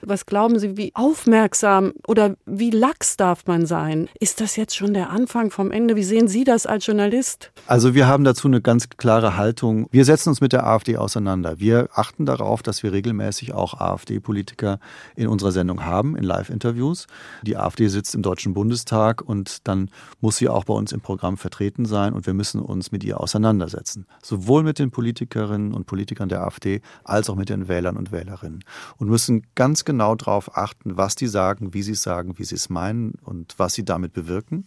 Was glauben Sie, wie aufmerksam oder wie lax darf man sein? Ist das jetzt schon der Anfang vom Ende? Wie sehen Sie das als Journalist? Also wir haben dazu eine ganz klare Haltung. Wir setzen uns mit der AfD auseinander. Wir achten darauf, dass wir regelmäßig auch AfD-Politiker in unserer Sendung haben, in Live-Interviews. Die AfD sitzt im Deutschen Bundestag und dann muss sie auch bei uns im Programm vertreten sein und wir müssen uns mit ihr auseinandersetzen. Sowohl sowohl mit den Politikerinnen und Politikern der AfD als auch mit den Wählern und Wählerinnen und müssen ganz genau darauf achten, was die sagen, wie sie es sagen, wie sie es meinen und was sie damit bewirken,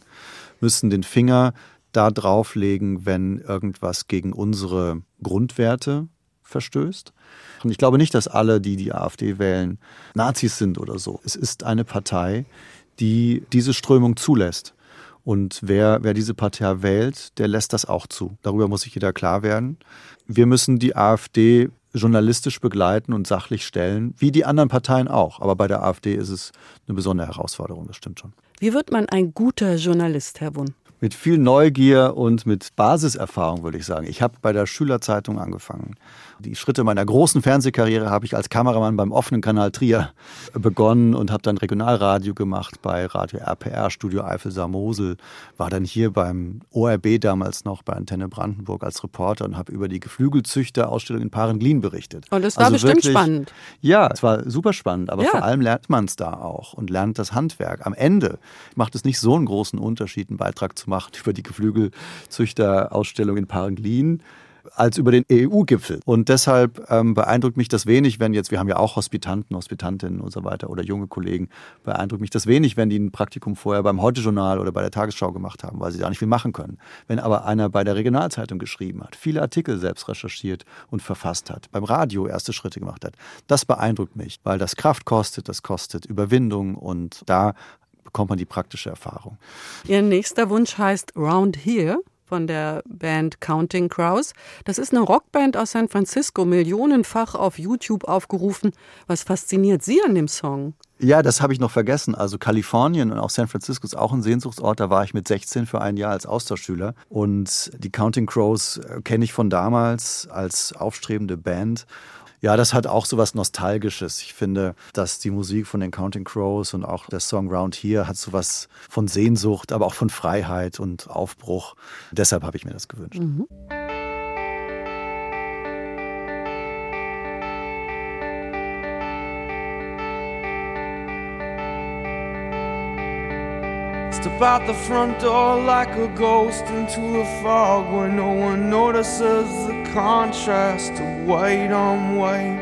müssen den Finger da drauflegen, wenn irgendwas gegen unsere Grundwerte verstößt. Und ich glaube nicht, dass alle, die die AfD wählen, Nazis sind oder so. Es ist eine Partei, die diese Strömung zulässt. Und wer, wer diese Partei wählt, der lässt das auch zu. Darüber muss sich jeder klar werden. Wir müssen die AfD journalistisch begleiten und sachlich stellen, wie die anderen Parteien auch. Aber bei der AfD ist es eine besondere Herausforderung, das stimmt schon. Wie wird man ein guter Journalist, Herr Wunn? mit viel Neugier und mit Basiserfahrung, würde ich sagen. Ich habe bei der Schülerzeitung angefangen. Die Schritte meiner großen Fernsehkarriere habe ich als Kameramann beim offenen Kanal Trier begonnen und habe dann Regionalradio gemacht bei Radio RPR, Studio Eifel Mosel, war dann hier beim ORB damals noch bei Antenne Brandenburg als Reporter und habe über die Geflügelzüchterausstellung in Parenglin berichtet. Und das war also bestimmt wirklich, spannend. Ja, es war super spannend, aber ja. vor allem lernt man es da auch und lernt das Handwerk. Am Ende macht es nicht so einen großen Unterschied, einen Beitrag zu machen über die Geflügelzüchterausstellung in Parenglin als über den EU-Gipfel. Und deshalb ähm, beeindruckt mich das wenig, wenn jetzt, wir haben ja auch Hospitanten, Hospitantinnen und so weiter oder junge Kollegen, beeindruckt mich das wenig, wenn die ein Praktikum vorher beim Heute-Journal oder bei der Tagesschau gemacht haben, weil sie da nicht viel machen können. Wenn aber einer bei der Regionalzeitung geschrieben hat, viele Artikel selbst recherchiert und verfasst hat, beim Radio erste Schritte gemacht hat, das beeindruckt mich, weil das Kraft kostet, das kostet Überwindung und da bekommt man die praktische Erfahrung. Ihr nächster Wunsch heißt Round Here von der Band Counting Crows. Das ist eine Rockband aus San Francisco, millionenfach auf YouTube aufgerufen. Was fasziniert Sie an dem Song? Ja, das habe ich noch vergessen. Also Kalifornien und auch San Francisco ist auch ein Sehnsuchtsort. Da war ich mit 16 für ein Jahr als Austauschschüler. Und die Counting Crows äh, kenne ich von damals als aufstrebende Band. Ja, das hat auch so was Nostalgisches. Ich finde, dass die Musik von den Counting Crows und auch der Song Round Here hat so was von Sehnsucht, aber auch von Freiheit und Aufbruch. Deshalb habe ich mir das gewünscht. Mhm. Step out the front door like a ghost into the fog where no one notices the contrast of white on white.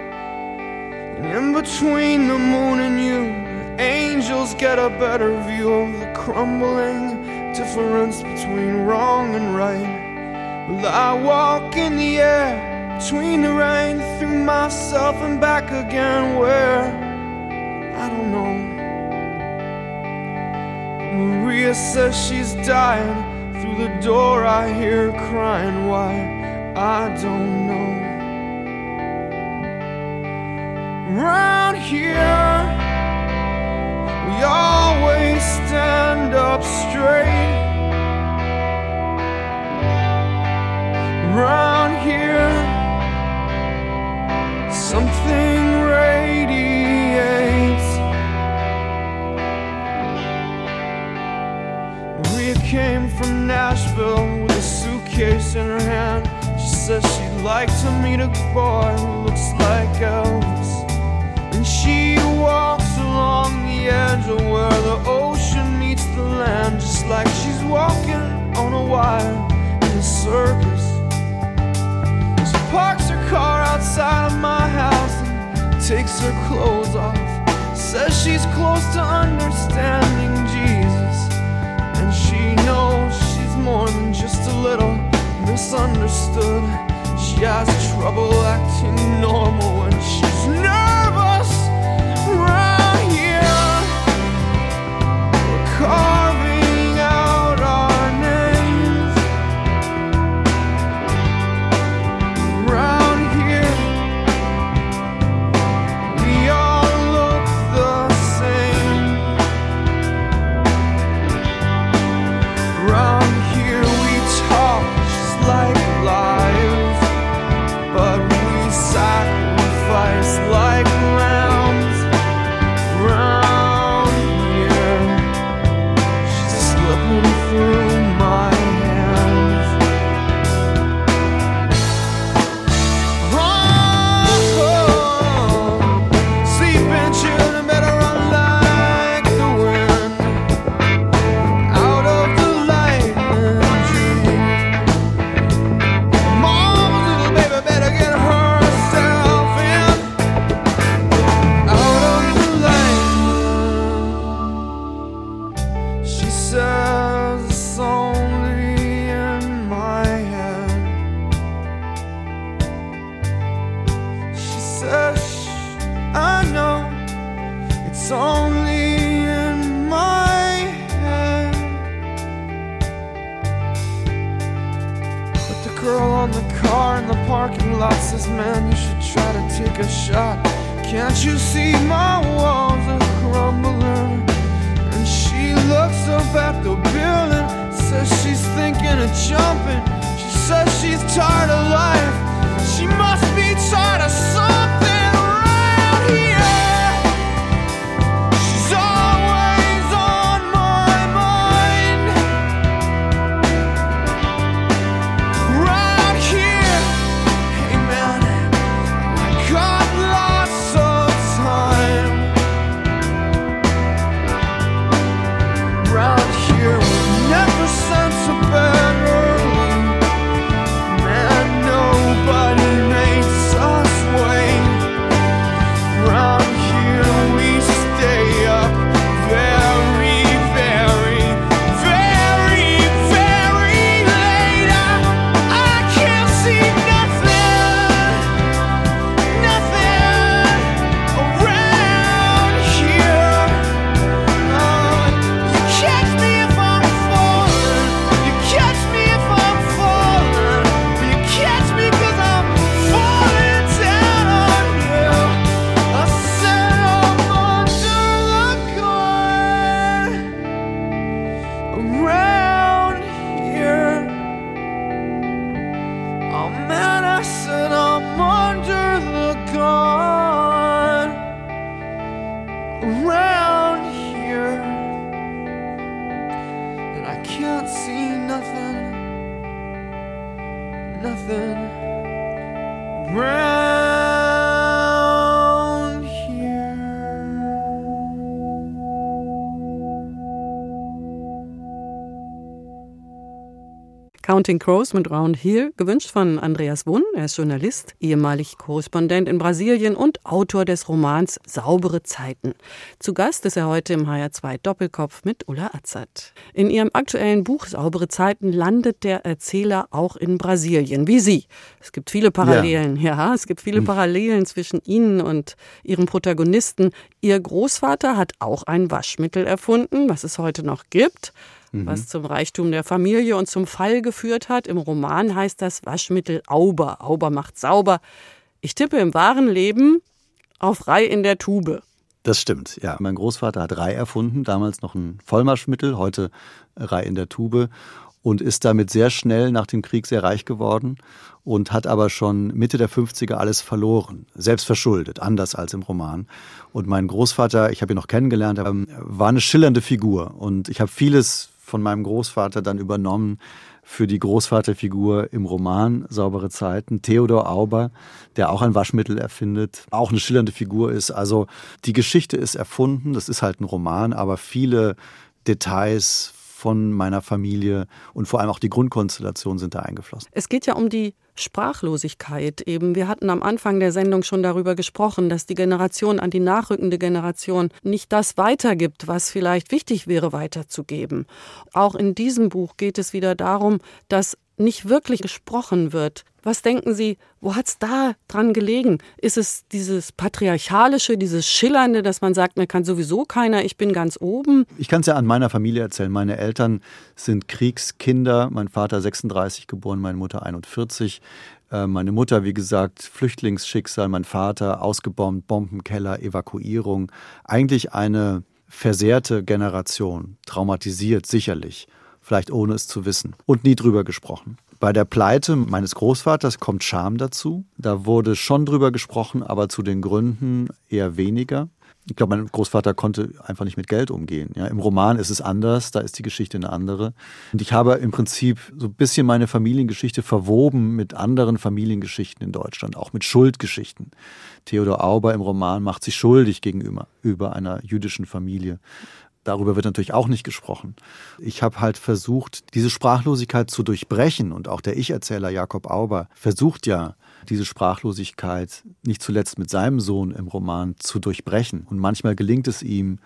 And in between the moon and you, angels get a better view of the crumbling difference between wrong and right. Well, I walk in the air between the rain through myself and back again. Where? I don't know. Maria says she's dying. Through the door, I hear her crying. Why? I don't know. Round here, we always stand up straight. Round here, something radiates. Came from Nashville with a suitcase in her hand. She says she'd like to meet a boy who looks like Elvis. And she walks along the edge of where the ocean meets the land, just like she's walking on a wire in a circus. She parks her car outside of my house and takes her clothes off. Says she's close to understanding knows she's more than just a little misunderstood. She has trouble acting normal when she's parking lot says, Man, you should try to take a shot. Can't you see my walls are crumbling? And she looks up at the building, says she's thinking of jumping. She says she's tired of life. She must Counting Crows mit Round Here, gewünscht von Andreas Wunn. Er ist Journalist, ehemalig Korrespondent in Brasilien und Autor des Romans Saubere Zeiten. Zu Gast ist er heute im HR2 Doppelkopf mit Ulla Azad. In ihrem aktuellen Buch Saubere Zeiten landet der Erzähler auch in Brasilien, wie Sie. Es gibt viele Parallelen, ja, ja es gibt viele Parallelen zwischen Ihnen und Ihrem Protagonisten. Ihr Großvater hat auch ein Waschmittel erfunden, was es heute noch gibt was zum Reichtum der Familie und zum Fall geführt hat. Im Roman heißt das Waschmittel Auber. Auber macht sauber. Ich tippe im wahren Leben auf Rei in der Tube. Das stimmt, ja. Mein Großvater hat Rei erfunden, damals noch ein Vollmarschmittel, heute Rei in der Tube und ist damit sehr schnell nach dem Krieg sehr reich geworden und hat aber schon Mitte der 50er alles verloren, selbst verschuldet, anders als im Roman. Und mein Großvater, ich habe ihn noch kennengelernt, war eine schillernde Figur und ich habe vieles von meinem Großvater dann übernommen für die Großvaterfigur im Roman Saubere Zeiten, Theodor Auber, der auch ein Waschmittel erfindet, auch eine schillernde Figur ist. Also die Geschichte ist erfunden, das ist halt ein Roman, aber viele Details von meiner Familie und vor allem auch die Grundkonstellation sind da eingeflossen. Es geht ja um die Sprachlosigkeit eben. Wir hatten am Anfang der Sendung schon darüber gesprochen, dass die Generation an die nachrückende Generation nicht das weitergibt, was vielleicht wichtig wäre weiterzugeben. Auch in diesem Buch geht es wieder darum, dass nicht wirklich gesprochen wird. Was denken Sie, wo hat es da dran gelegen? Ist es dieses patriarchalische, dieses schillernde, dass man sagt, mir kann sowieso keiner, ich bin ganz oben? Ich kann es ja an meiner Familie erzählen. Meine Eltern sind Kriegskinder, mein Vater 36 geboren, meine Mutter 41. Äh, Meine Mutter, wie gesagt, Flüchtlingsschicksal, mein Vater ausgebombt, Bombenkeller, Evakuierung. Eigentlich eine versehrte Generation, traumatisiert sicherlich vielleicht ohne es zu wissen und nie drüber gesprochen. Bei der Pleite meines Großvaters kommt Scham dazu. Da wurde schon drüber gesprochen, aber zu den Gründen eher weniger. Ich glaube, mein Großvater konnte einfach nicht mit Geld umgehen. Ja, Im Roman ist es anders, da ist die Geschichte eine andere. Und ich habe im Prinzip so ein bisschen meine Familiengeschichte verwoben mit anderen Familiengeschichten in Deutschland, auch mit Schuldgeschichten. Theodor Auber im Roman macht sich schuldig gegenüber über einer jüdischen Familie. Darüber wird natürlich auch nicht gesprochen. Ich habe halt versucht, diese Sprachlosigkeit zu durchbrechen und auch der Ich-Erzähler Jakob Auber versucht ja, diese Sprachlosigkeit nicht zuletzt mit seinem Sohn im Roman zu durchbrechen. Und manchmal gelingt es ihm,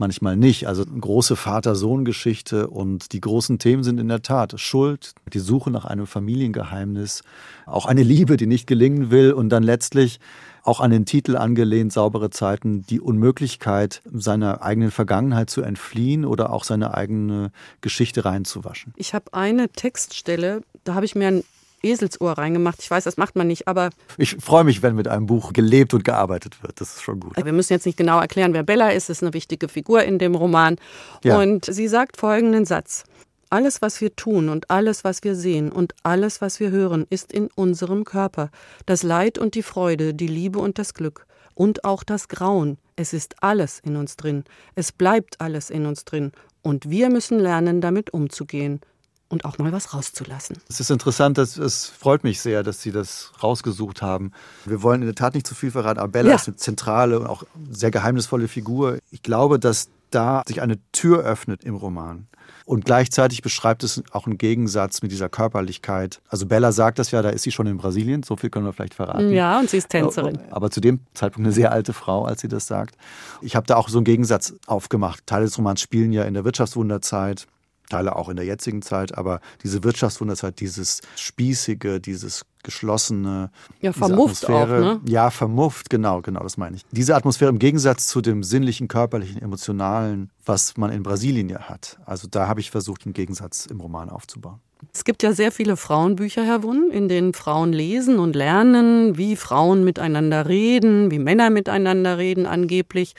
manchmal nicht. Also eine große Vater-Sohn-Geschichte und die großen Themen sind in der Tat Schuld, die Suche nach einem Familiengeheimnis, auch eine Liebe, die nicht gelingen will und dann letztlich auch an den Titel angelehnt, saubere Zeiten, die Unmöglichkeit, seiner eigenen Vergangenheit zu entfliehen oder auch seine eigene Geschichte reinzuwaschen. Ich habe eine Textstelle, da habe ich mir ein Eselsohr reingemacht. Ich weiß, das macht man nicht, aber. Ich freue mich, wenn mit einem Buch gelebt und gearbeitet wird. Das ist schon gut. Wir müssen jetzt nicht genau erklären, wer Bella ist. Das ist eine wichtige Figur in dem Roman. Ja. Und sie sagt folgenden Satz. Alles, was wir tun und alles, was wir sehen und alles, was wir hören, ist in unserem Körper. Das Leid und die Freude, die Liebe und das Glück. Und auch das Grauen. Es ist alles in uns drin. Es bleibt alles in uns drin. Und wir müssen lernen, damit umzugehen und auch mal was rauszulassen. Es ist interessant, dass, es freut mich sehr, dass Sie das rausgesucht haben. Wir wollen in der Tat nicht zu viel verraten, aber Bella ja. ist eine zentrale und auch sehr geheimnisvolle Figur. Ich glaube, dass da sich eine Tür öffnet im Roman. Und gleichzeitig beschreibt es auch einen Gegensatz mit dieser Körperlichkeit. Also Bella sagt das ja, da ist sie schon in Brasilien, so viel können wir vielleicht verraten. Ja, und sie ist Tänzerin. Aber zu dem Zeitpunkt eine sehr alte Frau, als sie das sagt. Ich habe da auch so einen Gegensatz aufgemacht. Teile des Romans spielen ja in der Wirtschaftswunderzeit. Teile auch in der jetzigen Zeit, aber diese Wirtschaftswunderzeit, dieses Spießige, dieses geschlossene. Ja, vermufft auch, ne? Ja, vermufft, genau, genau, das meine ich. Diese Atmosphäre im Gegensatz zu dem sinnlichen, körperlichen, emotionalen, was man in Brasilien ja hat. Also da habe ich versucht, einen Gegensatz im Roman aufzubauen. Es gibt ja sehr viele Frauenbücher, Herr Wunn, in denen Frauen lesen und lernen, wie Frauen miteinander reden, wie Männer miteinander reden angeblich.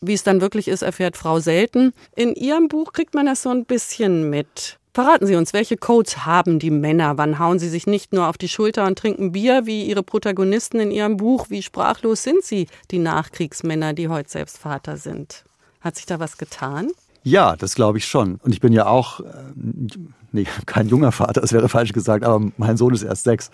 Wie es dann wirklich ist, erfährt Frau selten. In Ihrem Buch kriegt man das so ein bisschen mit. Verraten Sie uns, welche Codes haben die Männer? Wann hauen sie sich nicht nur auf die Schulter und trinken Bier wie ihre Protagonisten in ihrem Buch? Wie sprachlos sind sie, die Nachkriegsmänner, die heute selbst Vater sind? Hat sich da was getan? Ja, das glaube ich schon. Und ich bin ja auch, äh, nee, kein junger Vater, das wäre falsch gesagt, aber mein Sohn ist erst sechs.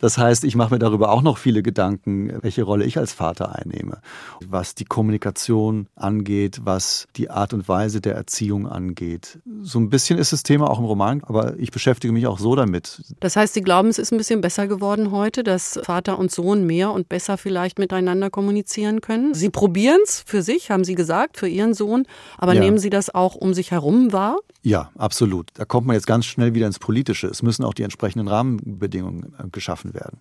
Das heißt, ich mache mir darüber auch noch viele Gedanken, welche Rolle ich als Vater einnehme. Was die Kommunikation angeht, was die Art und Weise der Erziehung angeht. So ein bisschen ist das Thema auch im Roman, aber ich beschäftige mich auch so damit. Das heißt, Sie glauben, es ist ein bisschen besser geworden heute, dass Vater und Sohn mehr und besser vielleicht miteinander kommunizieren können? Sie probieren es für sich, haben Sie gesagt, für Ihren Sohn, aber ja. nehmen Sie das auch um sich herum wahr? Ja, absolut. Da kommt man jetzt ganz schnell wieder ins Politische. Es müssen auch die entsprechenden Rahmenbedingungen äh, geschaffen werden.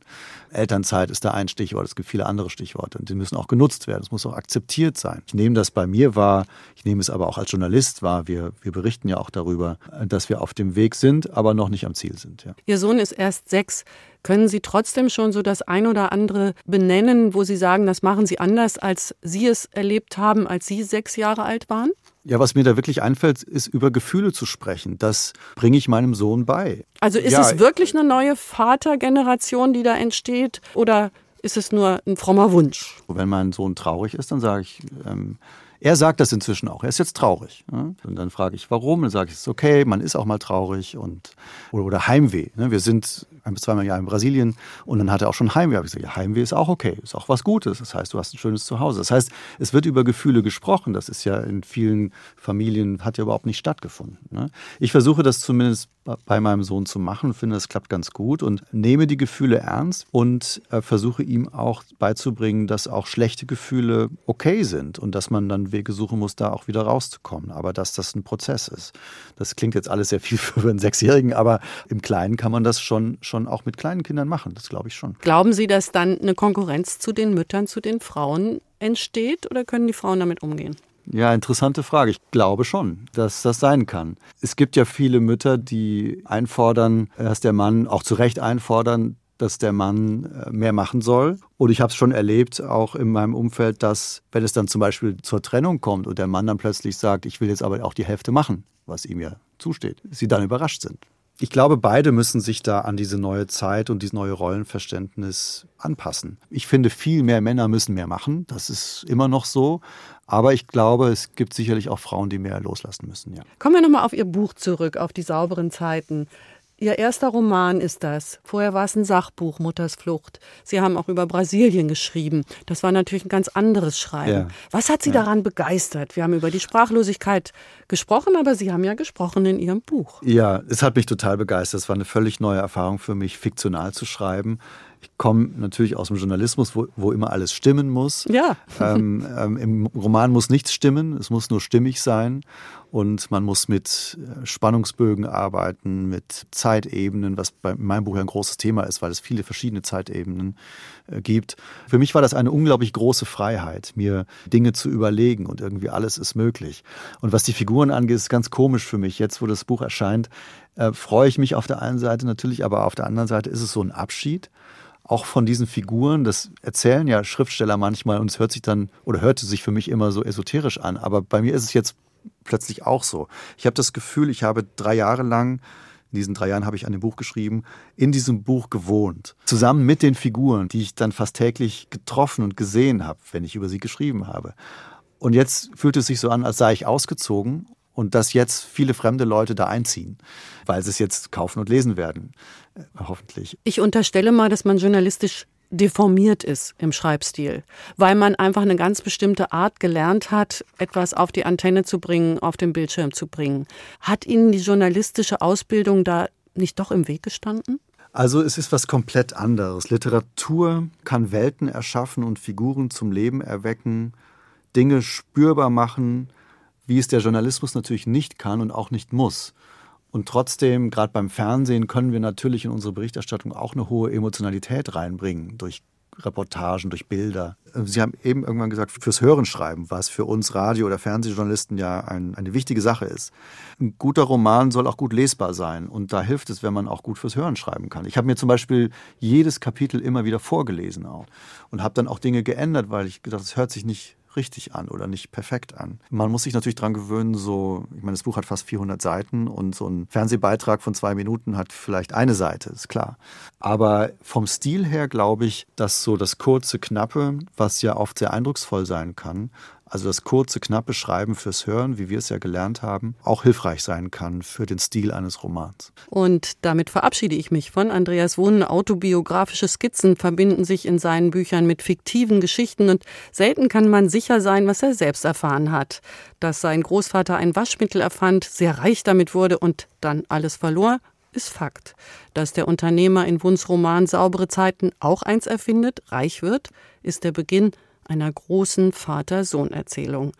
Elternzeit ist da ein Stichwort, es gibt viele andere Stichworte und die müssen auch genutzt werden. Es muss auch akzeptiert sein. Ich nehme das bei mir wahr, ich nehme es aber auch als Journalist wahr. Wir, wir berichten ja auch darüber, äh, dass wir auf dem Weg sind, aber noch nicht am Ziel sind. Ja. Ihr Sohn ist erst sechs. Können Sie trotzdem schon so das ein oder andere benennen, wo Sie sagen, das machen Sie anders, als Sie es erlebt haben, als Sie sechs Jahre alt waren? Ja, was mir da wirklich einfällt, ist über Gefühle zu sprechen. Das bringe ich meinem Sohn bei. Also ist ja, es wirklich eine neue Vatergeneration, die da entsteht? Oder ist es nur ein frommer Wunsch? Wenn mein Sohn traurig ist, dann sage ich, ähm, er sagt das inzwischen auch. Er ist jetzt traurig. Und dann frage ich, warum? Dann sage ich, es ist okay, man ist auch mal traurig und oder, oder Heimweh. Ne? Wir sind ein bis zweimal im Jahr in Brasilien und dann hat er auch schon Heimweh. Habe ich gesagt, ja, Heimweh ist auch okay, ist auch was Gutes. Das heißt, du hast ein schönes Zuhause. Das heißt, es wird über Gefühle gesprochen. Das ist ja in vielen Familien hat ja überhaupt nicht stattgefunden. Ne? Ich versuche das zumindest bei meinem Sohn zu machen, finde, das klappt ganz gut und nehme die Gefühle ernst und äh, versuche ihm auch beizubringen, dass auch schlechte Gefühle okay sind und dass man dann Wege suchen muss, da auch wieder rauszukommen. Aber dass das ein Prozess ist. Das klingt jetzt alles sehr viel für einen Sechsjährigen, aber im Kleinen kann man das schon, schon auch mit kleinen Kindern machen. Das glaube ich schon. Glauben Sie, dass dann eine Konkurrenz zu den Müttern, zu den Frauen entsteht oder können die Frauen damit umgehen? Ja, interessante Frage. Ich glaube schon, dass das sein kann. Es gibt ja viele Mütter, die einfordern, dass der Mann auch zu Recht einfordern, dass der Mann äh, mehr machen soll. Und ich habe es schon erlebt, auch in meinem Umfeld, dass wenn es dann zum Beispiel zur Trennung kommt und der Mann dann plötzlich sagt, ich will jetzt aber auch die Hälfte machen, was ihm ja zusteht, sie dann überrascht sind. Ich glaube, beide müssen sich da an diese neue Zeit und dieses neue Rollenverständnis anpassen. Ich finde, viel mehr Männer müssen mehr machen. Das ist immer noch so. Aber ich glaube, es gibt sicherlich auch Frauen, die mehr loslassen müssen. Ja. Kommen wir nochmal auf Ihr Buch zurück, auf die sauberen Zeiten. Ihr erster Roman ist das. Vorher war es ein Sachbuch, Mutters Flucht. Sie haben auch über Brasilien geschrieben. Das war natürlich ein ganz anderes Schreiben. Ja. Was hat Sie ja. daran begeistert? Wir haben über die Sprachlosigkeit gesprochen, aber Sie haben ja gesprochen in Ihrem Buch. Ja, es hat mich total begeistert. Es war eine völlig neue Erfahrung für mich, fiktional zu schreiben. Ich komme natürlich aus dem Journalismus, wo, wo immer alles stimmen muss. Ja. Ähm, ähm, Im Roman muss nichts stimmen, es muss nur stimmig sein. Und man muss mit äh, Spannungsbögen arbeiten, mit Zeitebenen, was bei meinem Buch ja ein großes Thema ist, weil es viele verschiedene Zeitebenen äh, gibt. Für mich war das eine unglaublich große Freiheit, mir Dinge zu überlegen und irgendwie alles ist möglich. Und was die Figuren angeht, ist ganz komisch für mich. Jetzt, wo das Buch erscheint, äh, freue ich mich auf der einen Seite natürlich, aber auf der anderen Seite ist es so ein Abschied auch von diesen Figuren, das erzählen ja Schriftsteller manchmal und es hört sich dann oder hörte sich für mich immer so esoterisch an, aber bei mir ist es jetzt plötzlich auch so. Ich habe das Gefühl, ich habe drei Jahre lang, in diesen drei Jahren habe ich an dem Buch geschrieben, in diesem Buch gewohnt. Zusammen mit den Figuren, die ich dann fast täglich getroffen und gesehen habe, wenn ich über sie geschrieben habe. Und jetzt fühlt es sich so an, als sei ich ausgezogen und dass jetzt viele fremde Leute da einziehen, weil sie es jetzt kaufen und lesen werden, hoffentlich. Ich unterstelle mal, dass man journalistisch deformiert ist im Schreibstil, weil man einfach eine ganz bestimmte Art gelernt hat, etwas auf die Antenne zu bringen, auf den Bildschirm zu bringen. Hat Ihnen die journalistische Ausbildung da nicht doch im Weg gestanden? Also es ist was komplett anderes. Literatur kann Welten erschaffen und Figuren zum Leben erwecken, Dinge spürbar machen, wie es der Journalismus natürlich nicht kann und auch nicht muss. Und trotzdem, gerade beim Fernsehen, können wir natürlich in unsere Berichterstattung auch eine hohe Emotionalität reinbringen durch Reportagen, durch Bilder. Sie haben eben irgendwann gesagt, fürs Hören schreiben, was für uns Radio- oder Fernsehjournalisten ja ein, eine wichtige Sache ist. Ein guter Roman soll auch gut lesbar sein und da hilft es, wenn man auch gut fürs Hören schreiben kann. Ich habe mir zum Beispiel jedes Kapitel immer wieder vorgelesen auch und habe dann auch Dinge geändert, weil ich gedacht, es hört sich nicht richtig an oder nicht perfekt an. Man muss sich natürlich daran gewöhnen, so, ich meine, das Buch hat fast 400 Seiten und so ein Fernsehbeitrag von zwei Minuten hat vielleicht eine Seite, ist klar. Aber vom Stil her glaube ich, dass so das kurze, knappe, was ja oft sehr eindrucksvoll sein kann, also das kurze, knappe Schreiben fürs Hören, wie wir es ja gelernt haben, auch hilfreich sein kann für den Stil eines Romans. Und damit verabschiede ich mich von Andreas Wohnen. Autobiografische Skizzen verbinden sich in seinen Büchern mit fiktiven Geschichten und selten kann man sicher sein, was er selbst erfahren hat. Dass sein Großvater ein Waschmittel erfand, sehr reich damit wurde und dann alles verlor, ist Fakt. Dass der Unternehmer in Wuns Roman Saubere Zeiten auch eins erfindet, reich wird, ist der Beginn einer großen Vater-Sohn-Erzählung.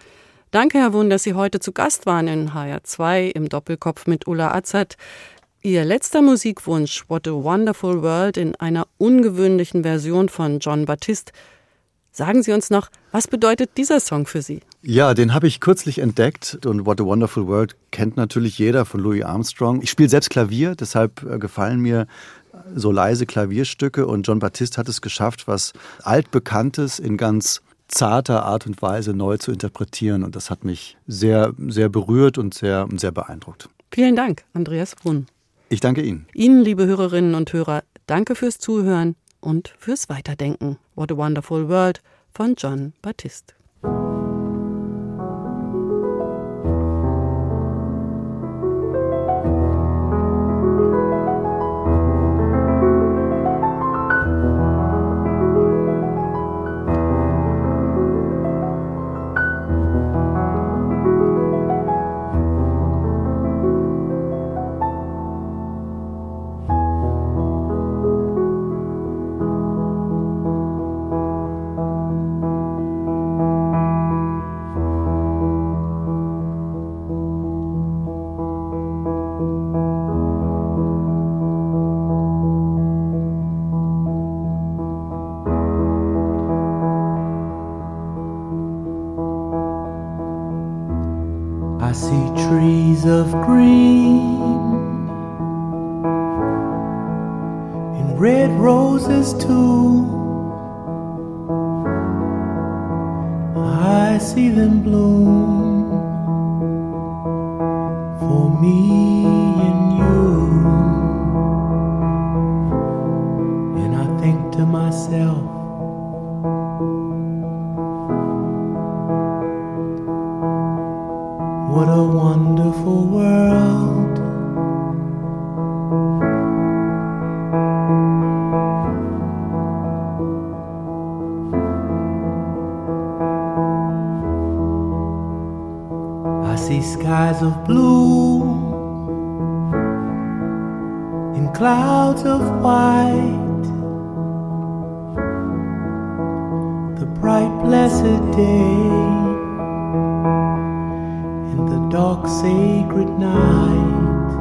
Danke, Herr Wund, dass Sie heute zu Gast waren in HR2 im Doppelkopf mit Ulla Azad. Ihr letzter Musikwunsch, What a Wonderful World, in einer ungewöhnlichen Version von John Baptiste. Sagen Sie uns noch, was bedeutet dieser Song für Sie? Ja, den habe ich kürzlich entdeckt und What a Wonderful World kennt natürlich jeder von Louis Armstrong. Ich spiele selbst Klavier, deshalb äh, gefallen mir so leise Klavierstücke und John Baptiste hat es geschafft, was altbekanntes in ganz zarter Art und Weise neu zu interpretieren und das hat mich sehr sehr berührt und sehr sehr beeindruckt. Vielen Dank, Andreas Brunn. Ich danke Ihnen. Ihnen, liebe Hörerinnen und Hörer, danke fürs Zuhören und fürs Weiterdenken. What a Wonderful World von John Baptiste. Green bright, blessed day. And the dark sacred night.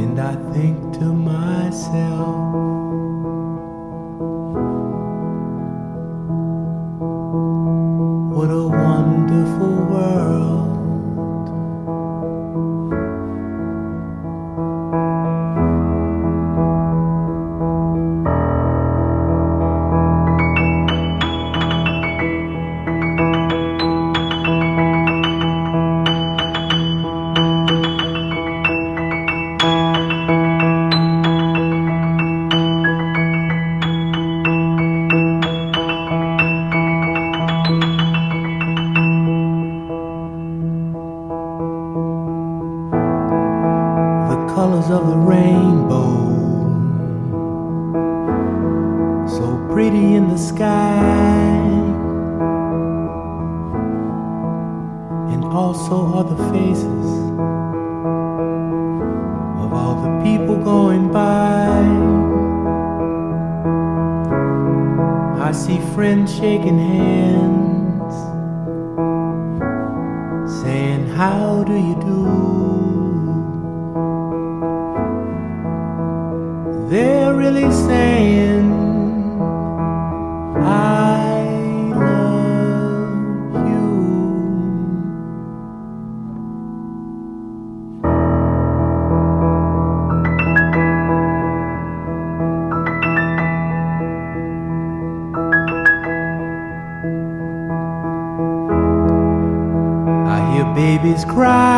And I think to myself cry.